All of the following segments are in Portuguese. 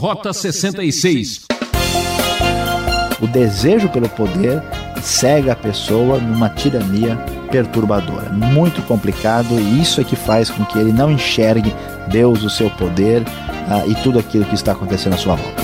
Rota 66. O desejo pelo poder cega a pessoa numa tirania perturbadora. Muito complicado e isso é que faz com que ele não enxergue Deus, o seu poder uh, e tudo aquilo que está acontecendo à sua volta.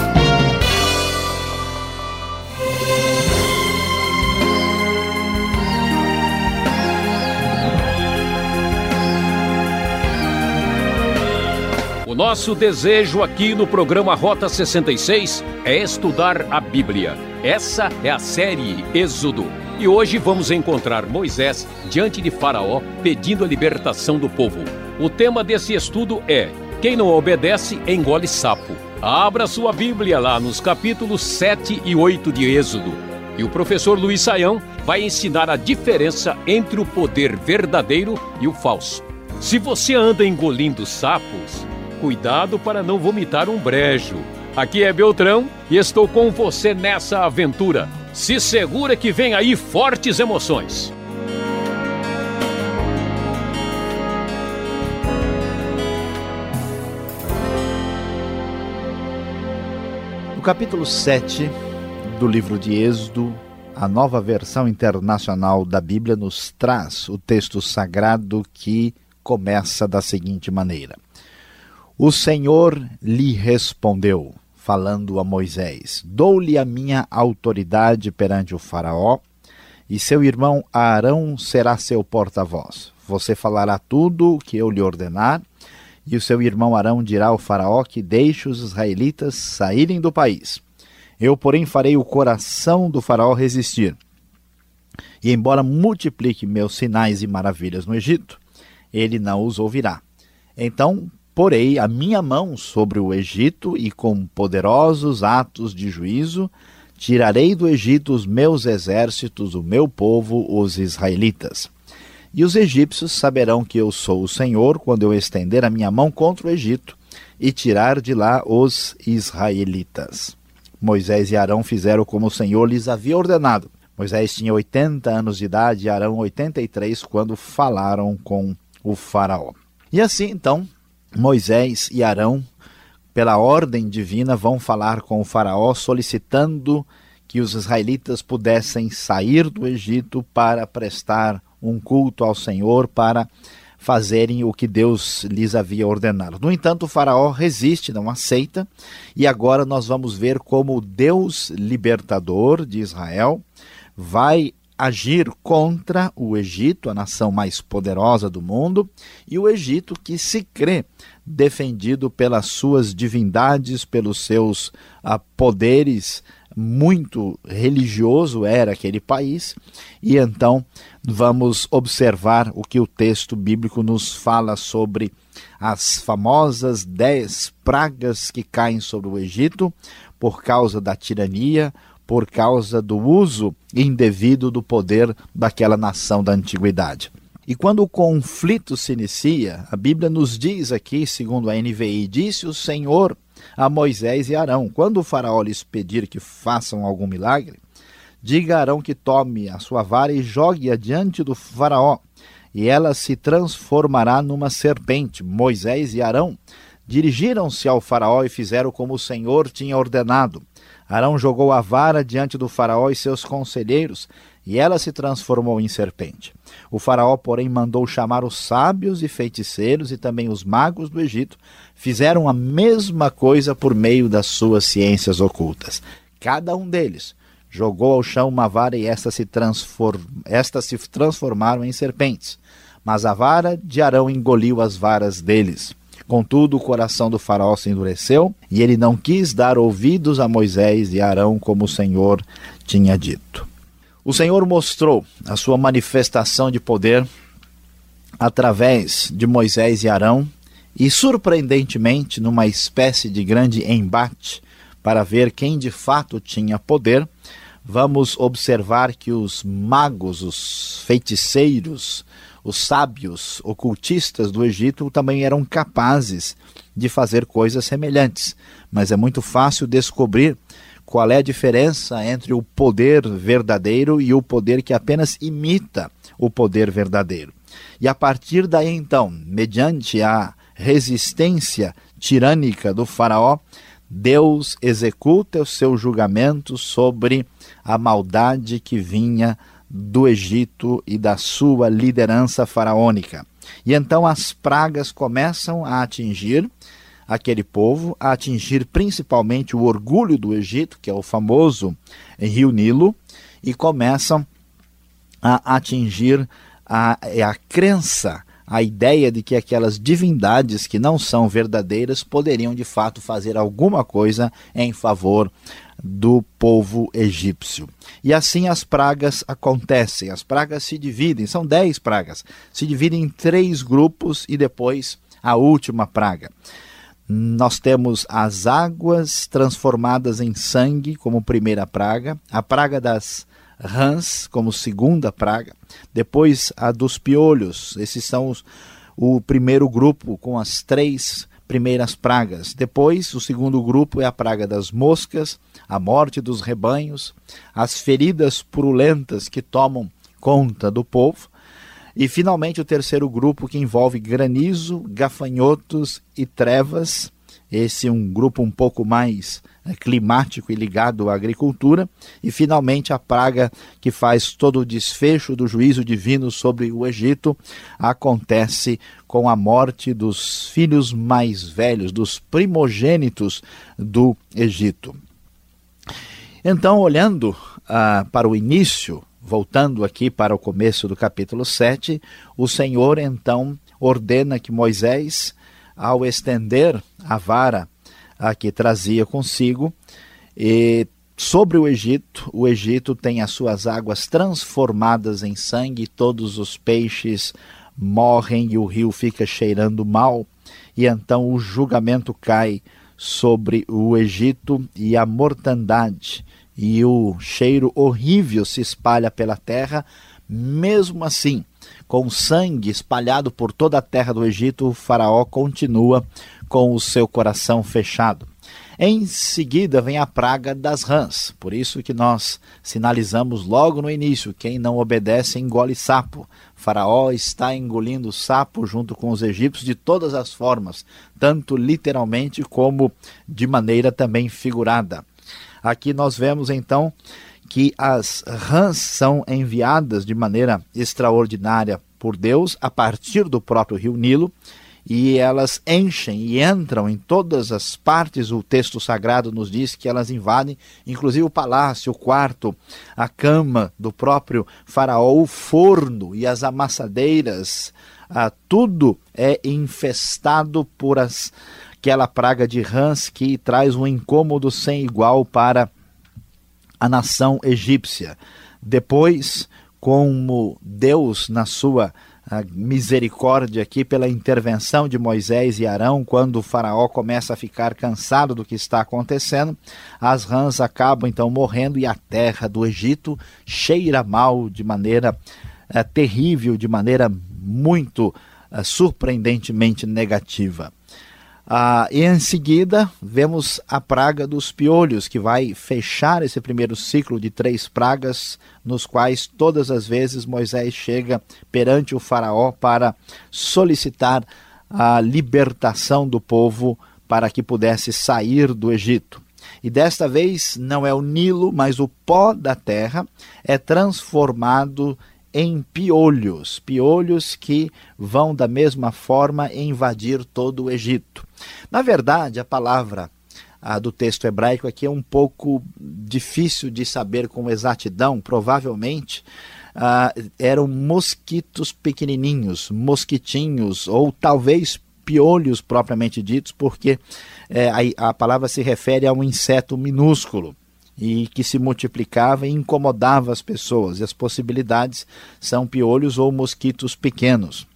Nosso desejo aqui no programa Rota 66 é estudar a Bíblia. Essa é a série Êxodo. E hoje vamos encontrar Moisés diante de Faraó pedindo a libertação do povo. O tema desse estudo é: Quem não obedece engole sapo. Abra sua Bíblia lá nos capítulos 7 e 8 de Êxodo. E o professor Luiz Saião vai ensinar a diferença entre o poder verdadeiro e o falso. Se você anda engolindo sapos, cuidado para não vomitar um brejo. Aqui é Beltrão e estou com você nessa aventura. Se segura que vem aí fortes emoções. No capítulo 7 do livro de Êxodo, a nova versão internacional da Bíblia nos traz o texto sagrado que começa da seguinte maneira: o Senhor lhe respondeu, falando a Moisés: Dou-lhe a minha autoridade perante o Faraó, e seu irmão Arão será seu porta-voz. Você falará tudo o que eu lhe ordenar, e o seu irmão Arão dirá ao Faraó que deixe os israelitas saírem do país. Eu, porém, farei o coração do Faraó resistir. E embora multiplique meus sinais e maravilhas no Egito, ele não os ouvirá. Então porei a minha mão sobre o Egito e com poderosos atos de juízo tirarei do Egito os meus exércitos, o meu povo, os israelitas. E os egípcios saberão que eu sou o Senhor quando eu estender a minha mão contra o Egito e tirar de lá os israelitas. Moisés e Arão fizeram como o Senhor lhes havia ordenado. Moisés tinha 80 anos de idade e Arão 83 quando falaram com o Faraó. E assim, então, Moisés e Arão, pela ordem divina, vão falar com o Faraó solicitando que os israelitas pudessem sair do Egito para prestar um culto ao Senhor, para fazerem o que Deus lhes havia ordenado. No entanto, o Faraó resiste, não aceita, e agora nós vamos ver como o Deus libertador de Israel vai agir contra o Egito, a nação mais poderosa do mundo, e o Egito que se crê defendido pelas suas divindades, pelos seus ah, poderes, muito religioso era aquele país, e então vamos observar o que o texto bíblico nos fala sobre as famosas dez pragas que caem sobre o Egito por causa da tirania, por causa do uso indevido do poder daquela nação da antiguidade. E quando o conflito se inicia, a Bíblia nos diz aqui, segundo a NVI, disse o Senhor a Moisés e Arão: quando o Faraó lhes pedir que façam algum milagre, diga a Arão que tome a sua vara e jogue-a diante do Faraó, e ela se transformará numa serpente. Moisés e Arão dirigiram-se ao Faraó e fizeram como o Senhor tinha ordenado. Arão jogou a vara diante do Faraó e seus conselheiros, e ela se transformou em serpente. O Faraó, porém, mandou chamar os sábios e feiticeiros e também os magos do Egito. Fizeram a mesma coisa por meio das suas ciências ocultas. Cada um deles jogou ao chão uma vara e estas se, transform... estas se transformaram em serpentes. Mas a vara de Arão engoliu as varas deles. Contudo, o coração do faraó se endureceu e ele não quis dar ouvidos a Moisés e Arão como o Senhor tinha dito. O Senhor mostrou a sua manifestação de poder através de Moisés e Arão e, surpreendentemente, numa espécie de grande embate para ver quem de fato tinha poder, vamos observar que os magos, os feiticeiros, os sábios ocultistas do Egito também eram capazes de fazer coisas semelhantes, mas é muito fácil descobrir qual é a diferença entre o poder verdadeiro e o poder que apenas imita o poder verdadeiro. E a partir daí, então, mediante a resistência tirânica do Faraó, Deus executa o seu julgamento sobre a maldade que vinha do Egito e da sua liderança faraônica. E então as pragas começam a atingir aquele povo, a atingir principalmente o orgulho do Egito, que é o famoso Rio Nilo, e começam a atingir a, a crença, a ideia de que aquelas divindades que não são verdadeiras poderiam de fato fazer alguma coisa em favor do povo egípcio. E assim as pragas acontecem, as pragas se dividem, são dez pragas, se dividem em três grupos e depois a última praga. Nós temos as águas transformadas em sangue como primeira praga, a praga das rãs como segunda praga, depois a dos piolhos, esses são os, o primeiro grupo com as três primeiras pragas. Depois, o segundo grupo é a praga das moscas, a morte dos rebanhos, as feridas purulentas que tomam conta do povo. E finalmente o terceiro grupo que envolve granizo, gafanhotos e trevas. Esse é um grupo um pouco mais climático e ligado à agricultura, e finalmente a praga que faz todo o desfecho do juízo divino sobre o Egito acontece com a morte dos filhos mais velhos, dos primogênitos do Egito. Então, olhando ah, para o início, voltando aqui para o começo do capítulo 7, o Senhor então ordena que Moisés, ao estender a vara a que trazia consigo. E sobre o Egito, o Egito tem as suas águas transformadas em sangue, todos os peixes morrem e o rio fica cheirando mal, e então o julgamento cai sobre o Egito e a mortandade e o cheiro horrível se espalha pela terra. Mesmo assim, com sangue espalhado por toda a terra do Egito, o Faraó continua com o seu coração fechado. Em seguida vem a praga das rãs, por isso que nós sinalizamos logo no início: quem não obedece engole sapo. Faraó está engolindo sapo junto com os egípcios de todas as formas, tanto literalmente como de maneira também figurada. Aqui nós vemos então que as rãs são enviadas de maneira extraordinária por Deus a partir do próprio rio Nilo e elas enchem e entram em todas as partes. O texto sagrado nos diz que elas invadem, inclusive o palácio, o quarto, a cama do próprio Faraó, o forno e as amassadeiras. Ah, tudo é infestado por as, aquela praga de rãs que traz um incômodo sem igual para a nação egípcia. Depois, como Deus, na sua a misericórdia aqui pela intervenção de Moisés e Arão, quando o faraó começa a ficar cansado do que está acontecendo, as rãs acabam então morrendo e a terra do Egito cheira mal de maneira é, terrível, de maneira muito é, surpreendentemente negativa. Ah, e em seguida, vemos a praga dos piolhos, que vai fechar esse primeiro ciclo de três pragas, nos quais todas as vezes Moisés chega perante o Faraó para solicitar a libertação do povo para que pudesse sair do Egito. E desta vez não é o Nilo, mas o pó da terra é transformado em piolhos, piolhos que vão da mesma forma invadir todo o Egito. Na verdade, a palavra a do texto hebraico aqui é um pouco difícil de saber com exatidão, provavelmente ah, eram mosquitos pequenininhos, mosquitinhos, ou talvez piolhos propriamente ditos, porque é, a, a palavra se refere a um inseto minúsculo e que se multiplicava e incomodava as pessoas. E as possibilidades são piolhos ou mosquitos pequenos.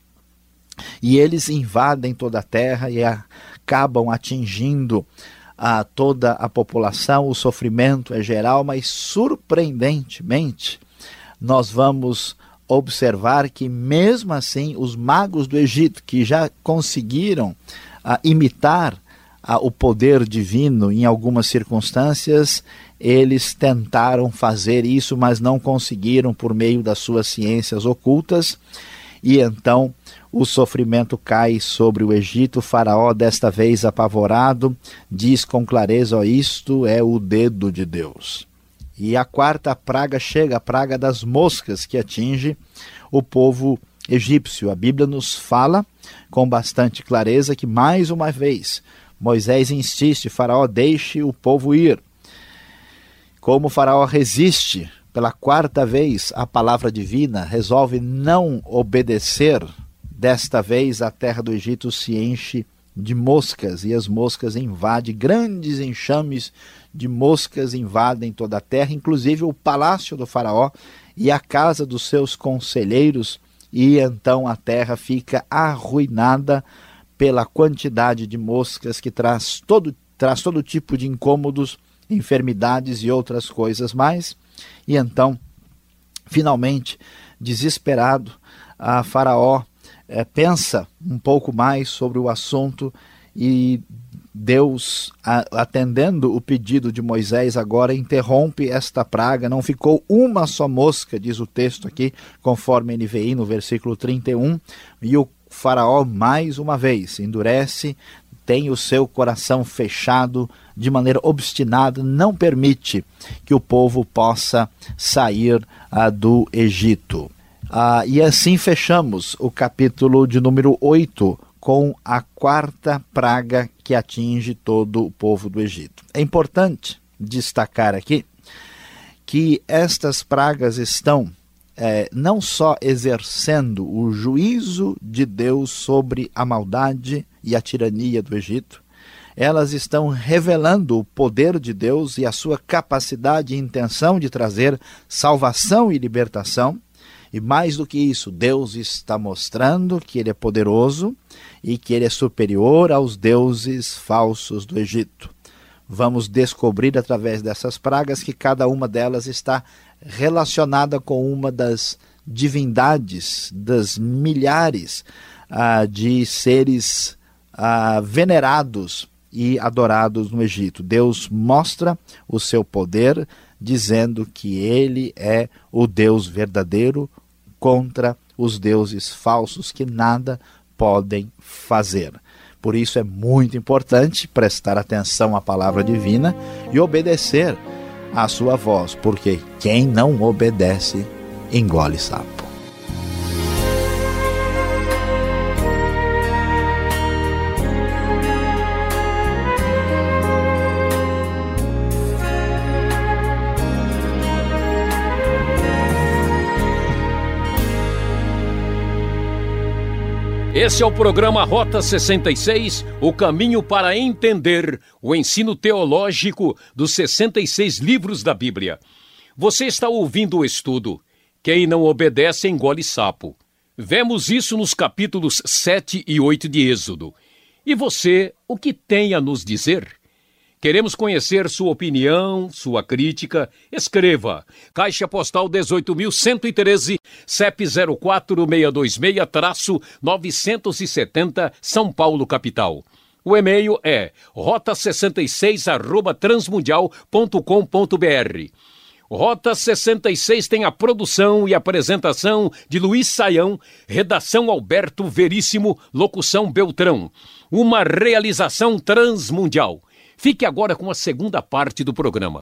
E eles invadem toda a terra e acabam atingindo a toda a população. O sofrimento é geral, mas surpreendentemente nós vamos observar que mesmo assim os magos do Egito que já conseguiram a, imitar a, o poder divino em algumas circunstâncias, eles tentaram fazer isso, mas não conseguiram por meio das suas ciências ocultas. E então o sofrimento cai sobre o Egito. O faraó, desta vez apavorado, diz com clareza: oh, Isto é o dedo de Deus. E a quarta praga chega, a praga das moscas, que atinge o povo egípcio. A Bíblia nos fala com bastante clareza que, mais uma vez, Moisés insiste: Faraó, deixe o povo ir. Como o Faraó resiste pela quarta vez à palavra divina, resolve não obedecer, desta vez a terra do Egito se enche de moscas e as moscas invadem, grandes enxames de moscas invadem toda a terra, inclusive o palácio do Faraó e a casa dos seus conselheiros, e então a terra fica arruinada pela quantidade de moscas que traz todo, traz todo tipo de incômodos, enfermidades e outras coisas mais. E então, finalmente, desesperado, a Faraó é, pensa um pouco mais sobre o assunto e Deus, atendendo o pedido de Moisés, agora interrompe esta praga. Não ficou uma só mosca, diz o texto aqui, conforme NVI, no versículo 31. E o Faraó, mais uma vez, endurece, tem o seu coração fechado de maneira obstinada, não permite que o povo possa sair ah, do Egito. Ah, e assim fechamos o capítulo de número 8 com a quarta praga que atinge todo o povo do Egito. É importante destacar aqui que estas pragas estão é, não só exercendo o juízo de Deus sobre a maldade e a tirania do Egito, elas estão revelando o poder de Deus e a sua capacidade e intenção de trazer salvação e libertação e mais do que isso, Deus está mostrando que Ele é poderoso e que Ele é superior aos deuses falsos do Egito. Vamos descobrir através dessas pragas que cada uma delas está relacionada com uma das divindades, das milhares ah, de seres ah, venerados e adorados no Egito. Deus mostra o seu poder, dizendo que ele é o Deus verdadeiro, contra os deuses falsos que nada podem fazer. Por isso é muito importante prestar atenção à palavra divina e obedecer à sua voz, porque quem não obedece engole sapo. Esse é o programa Rota 66, o caminho para entender o ensino teológico dos 66 livros da Bíblia. Você está ouvindo o estudo. Quem não obedece engole sapo. Vemos isso nos capítulos 7 e 8 de Êxodo. E você, o que tem a nos dizer? Queremos conhecer sua opinião, sua crítica. Escreva. Caixa Postal 18.113, CEP 04626-970, São Paulo, capital. O e-mail é rota66@transmundial.com.br. Rota 66 tem a produção e apresentação de Luiz Saião, redação Alberto Veríssimo, locução Beltrão. Uma realização transmundial. Fique agora com a segunda parte do programa.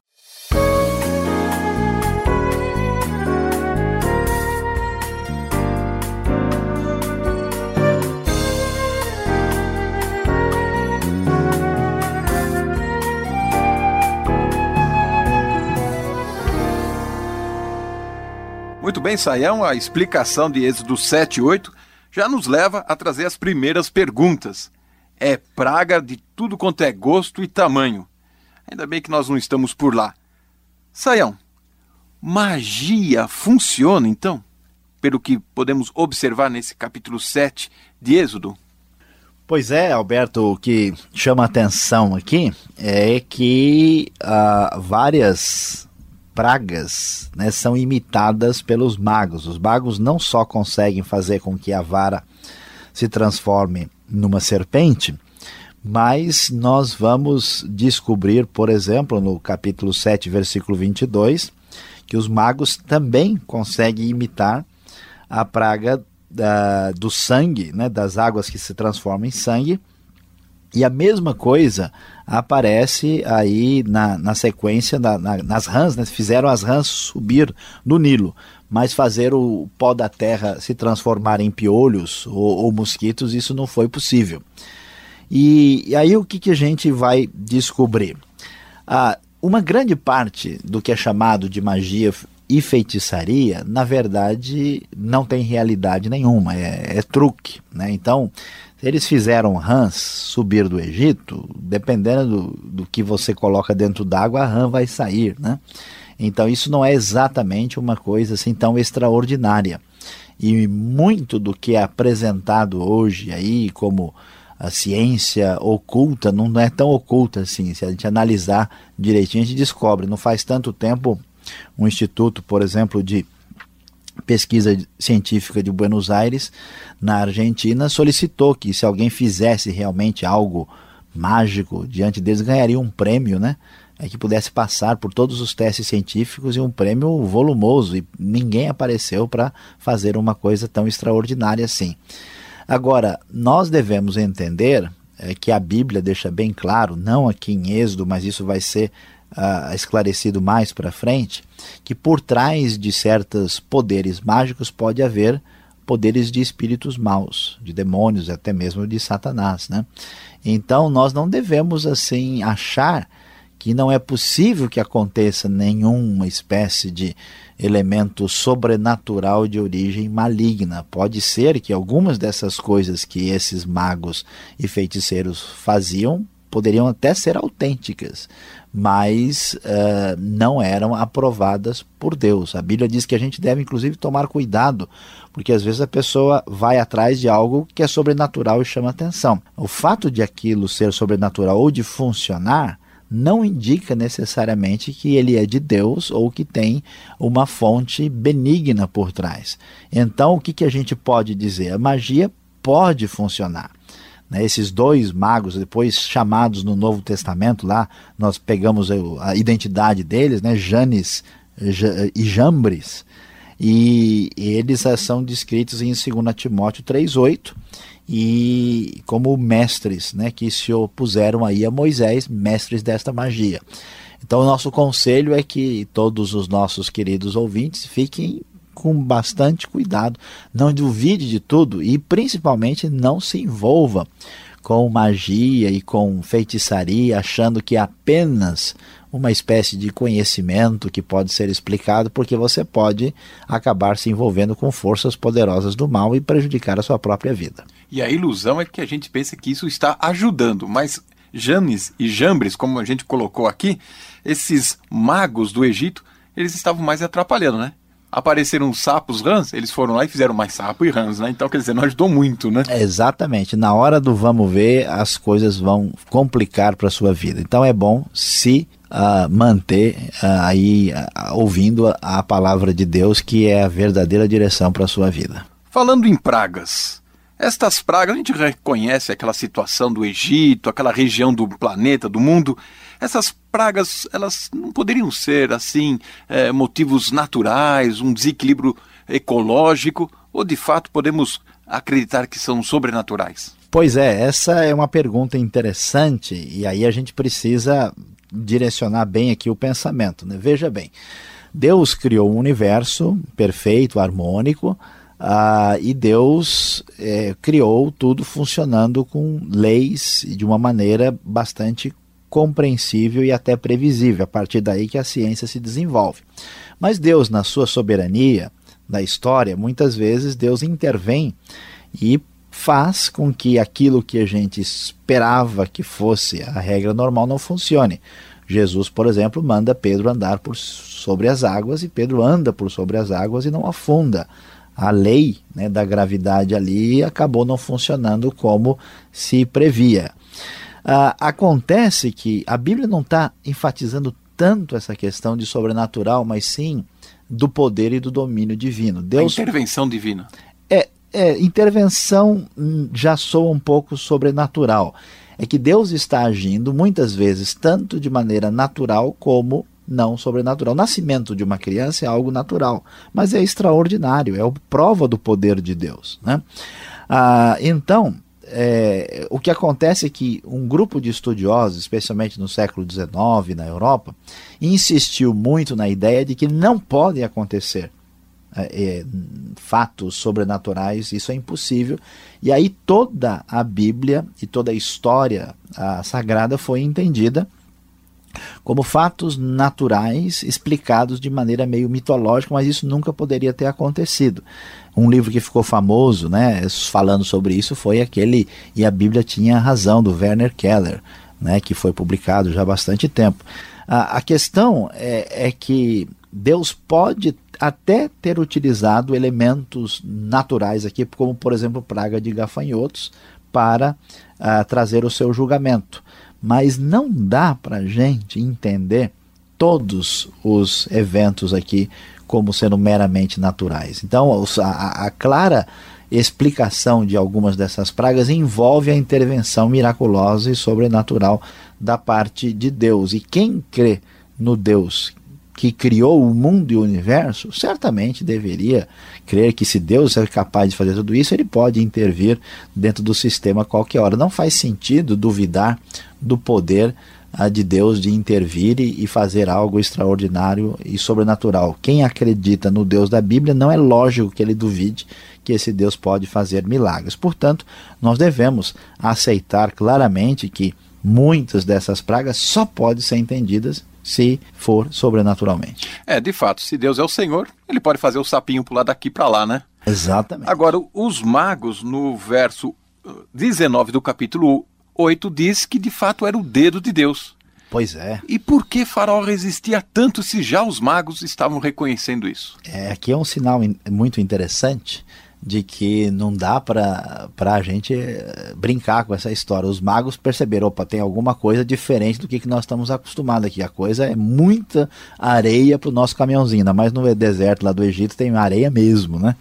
Muito bem, Saião, a explicação de Êxodo 7 e 8 já nos leva a trazer as primeiras perguntas é praga de tudo quanto é gosto e tamanho. Ainda bem que nós não estamos por lá. Saião, magia funciona então? Pelo que podemos observar nesse capítulo 7 de Êxodo? Pois é, Alberto, o que chama atenção aqui é que uh, várias pragas né, são imitadas pelos magos. Os magos não só conseguem fazer com que a vara se transforme numa serpente, mas nós vamos descobrir, por exemplo, no capítulo 7, versículo 22, que os magos também conseguem imitar a praga da, do sangue, né, das águas que se transformam em sangue. E a mesma coisa aparece aí na, na sequência na, nas rãs, né? fizeram as rãs subir no Nilo, mas fazer o pó da terra se transformar em piolhos ou, ou mosquitos, isso não foi possível. E, e, aí o que, que a gente vai descobrir? Ah, uma grande parte do que é chamado de magia e feitiçaria, na verdade, não tem realidade nenhuma, é, é truque. Né? Então, eles fizeram rãs subir do Egito, dependendo do, do que você coloca dentro d'água, a rã vai sair. Né? Então, isso não é exatamente uma coisa assim tão extraordinária. E muito do que é apresentado hoje aí como a ciência oculta não é tão oculta assim. Se a gente analisar direitinho, a gente descobre. Não faz tanto tempo um instituto, por exemplo, de pesquisa científica de Buenos Aires, na Argentina, solicitou que se alguém fizesse realmente algo mágico diante deles, ganharia um prêmio, né? É que pudesse passar por todos os testes científicos e um prêmio volumoso, e ninguém apareceu para fazer uma coisa tão extraordinária assim. Agora, nós devemos entender é, que a Bíblia deixa bem claro, não aqui em Êxodo, mas isso vai ser uh, esclarecido mais para frente, que por trás de certos poderes mágicos pode haver poderes de espíritos maus, de demônios, até mesmo de Satanás, né? Então nós não devemos assim achar que não é possível que aconteça nenhuma espécie de elemento sobrenatural de origem maligna. Pode ser que algumas dessas coisas que esses magos e feiticeiros faziam poderiam até ser autênticas, mas uh, não eram aprovadas por Deus. A Bíblia diz que a gente deve, inclusive, tomar cuidado, porque às vezes a pessoa vai atrás de algo que é sobrenatural e chama atenção. O fato de aquilo ser sobrenatural ou de funcionar não indica necessariamente que ele é de Deus ou que tem uma fonte benigna por trás. Então, o que, que a gente pode dizer? A magia pode funcionar. Né, esses dois magos, depois chamados no Novo Testamento, lá nós pegamos a identidade deles, né, Janes e Jambres, e eles são descritos em 2 Timóteo 3,8 e como mestres né, que se opuseram aí a Moisés, mestres desta magia. Então, o nosso conselho é que todos os nossos queridos ouvintes fiquem com bastante cuidado, não duvide de tudo e principalmente não se envolva com magia e com feitiçaria, achando que é apenas uma espécie de conhecimento que pode ser explicado, porque você pode acabar se envolvendo com forças poderosas do mal e prejudicar a sua própria vida. E a ilusão é que a gente pensa que isso está ajudando, mas Janes e Jambres, como a gente colocou aqui, esses magos do Egito, eles estavam mais atrapalhando, né? Apareceram sapos rãs, eles foram lá e fizeram mais sapo e rãs, né? Então, quer dizer, não ajudou muito, né? É, exatamente. Na hora do vamos ver, as coisas vão complicar para a sua vida. Então, é bom se uh, manter uh, aí uh, ouvindo a, a palavra de Deus, que é a verdadeira direção para a sua vida. Falando em pragas, estas pragas, a gente reconhece aquela situação do Egito, aquela região do planeta, do mundo. Essas pragas, elas não poderiam ser, assim, é, motivos naturais, um desequilíbrio ecológico, ou de fato podemos acreditar que são sobrenaturais? Pois é, essa é uma pergunta interessante e aí a gente precisa direcionar bem aqui o pensamento. Né? Veja bem, Deus criou um universo perfeito, harmônico, ah, e Deus é, criou tudo funcionando com leis de uma maneira bastante compreensível e até previsível, a partir daí que a ciência se desenvolve. Mas Deus, na sua soberania da história, muitas vezes Deus intervém e faz com que aquilo que a gente esperava que fosse a regra normal não funcione. Jesus, por exemplo, manda Pedro andar por sobre as águas e Pedro anda por sobre as águas e não afunda a lei né, da gravidade ali acabou não funcionando como se previa. Ah, acontece que a Bíblia não está enfatizando tanto essa questão de sobrenatural, mas sim do poder e do domínio divino. Deus, a intervenção divina. É, é, intervenção hum, já soa um pouco sobrenatural. É que Deus está agindo muitas vezes tanto de maneira natural como não sobrenatural. O nascimento de uma criança é algo natural, mas é extraordinário, é a prova do poder de Deus. Né? Ah, então, é, o que acontece é que um grupo de estudiosos, especialmente no século XIX na Europa, insistiu muito na ideia de que não podem acontecer é, é, fatos sobrenaturais, isso é impossível. E aí toda a Bíblia e toda a história a sagrada foi entendida como fatos naturais explicados de maneira meio mitológica, mas isso nunca poderia ter acontecido. Um livro que ficou famoso, né, falando sobre isso, foi aquele E a Bíblia Tinha Razão, do Werner Keller, né, que foi publicado já há bastante tempo. A, a questão é, é que Deus pode até ter utilizado elementos naturais aqui, como por exemplo praga de gafanhotos, para uh, trazer o seu julgamento mas não dá para a gente entender todos os eventos aqui como sendo meramente naturais. Então, a, a clara explicação de algumas dessas pragas envolve a intervenção miraculosa e sobrenatural da parte de Deus. E quem crê no Deus que criou o mundo e o universo, certamente deveria crer que se Deus é capaz de fazer tudo isso, ele pode intervir dentro do sistema a qualquer hora. Não faz sentido duvidar do poder de Deus de intervir e, fazer algo extraordinário e sobrenatural. Quem acredita no Deus da Bíblia não é lógico que ele duvide que esse Deus pode fazer milagres. Portanto, nós devemos aceitar claramente que muitas dessas pragas só podem ser entendidas se for sobrenaturalmente. É, de fato, se Deus é o Senhor, ele pode fazer o sapinho pular daqui para lá, né? Exatamente. Agora, os magos, no verso 19 uh, do capítulo 8, diz que de fato era o dedo de Deus. Pois é. E por que Faraó resistia tanto se já os magos estavam reconhecendo isso? É, aqui é um sinal muito interessante de que não dá para a gente eh, brincar com essa história. Os magos perceberam, opa, tem alguma coisa diferente do que, que nós estamos acostumados aqui. A coisa é muita areia para o nosso caminhãozinho, ainda mais no deserto lá do Egito tem areia mesmo, né?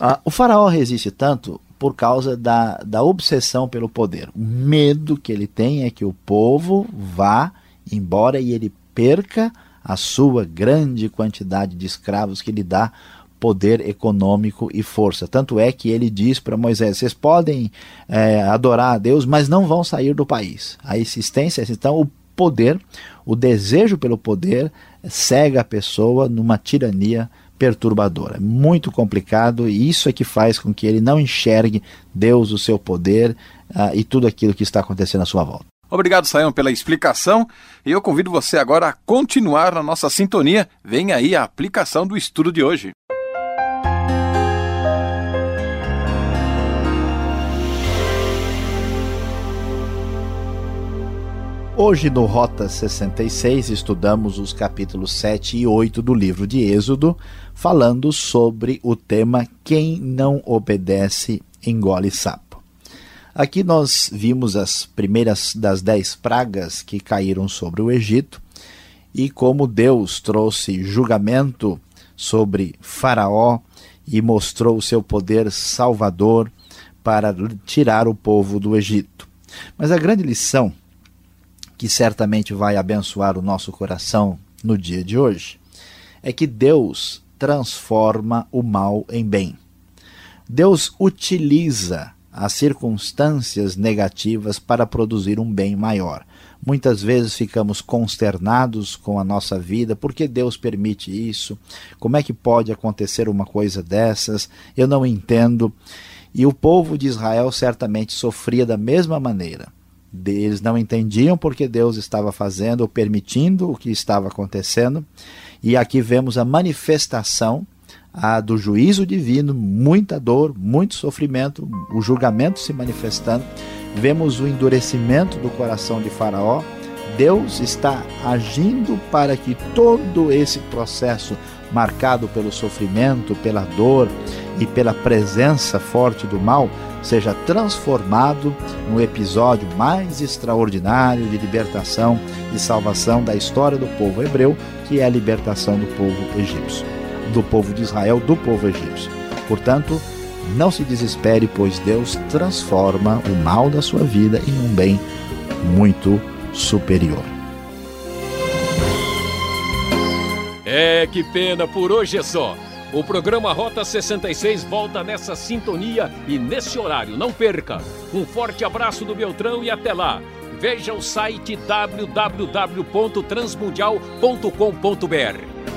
Ah, o faraó resiste tanto por causa da, da obsessão pelo poder. O medo que ele tem é que o povo vá embora e ele perca a sua grande quantidade de escravos que lhe dá poder econômico e força. Tanto é que ele diz para Moisés: vocês podem é, adorar a Deus, mas não vão sair do país. A existência, então, o poder, o desejo pelo poder cega a pessoa numa tirania perturbadora. É muito complicado e isso é que faz com que ele não enxergue Deus, o seu poder uh, e tudo aquilo que está acontecendo à sua volta. Obrigado, Sayão, pela explicação. E eu convido você agora a continuar na nossa sintonia. Vem aí a aplicação do estudo de hoje. Hoje no Rota 66 estudamos os capítulos 7 e 8 do livro de Êxodo, falando sobre o tema Quem não obedece engole sapo. Aqui nós vimos as primeiras das dez pragas que caíram sobre o Egito e como Deus trouxe julgamento sobre Faraó e mostrou o seu poder salvador para tirar o povo do Egito. Mas a grande lição que certamente vai abençoar o nosso coração no dia de hoje, é que Deus transforma o mal em bem. Deus utiliza as circunstâncias negativas para produzir um bem maior. Muitas vezes ficamos consternados com a nossa vida, por que Deus permite isso? Como é que pode acontecer uma coisa dessas? Eu não entendo. E o povo de Israel certamente sofria da mesma maneira. Eles não entendiam porque Deus estava fazendo ou permitindo o que estava acontecendo. E aqui vemos a manifestação a do juízo divino, muita dor, muito sofrimento, o julgamento se manifestando. Vemos o endurecimento do coração de Faraó. Deus está agindo para que todo esse processo marcado pelo sofrimento, pela dor e pela presença forte do mal seja transformado no episódio mais extraordinário de libertação e salvação da história do povo hebreu, que é a libertação do povo egípcio, do povo de Israel, do povo egípcio. Portanto, não se desespere, pois Deus transforma o mal da sua vida em um bem muito superior. É, que pena, por hoje é só. O programa Rota 66 volta nessa sintonia e nesse horário, não perca. Um forte abraço do Beltrão e até lá. Veja o site www.transmundial.com.br.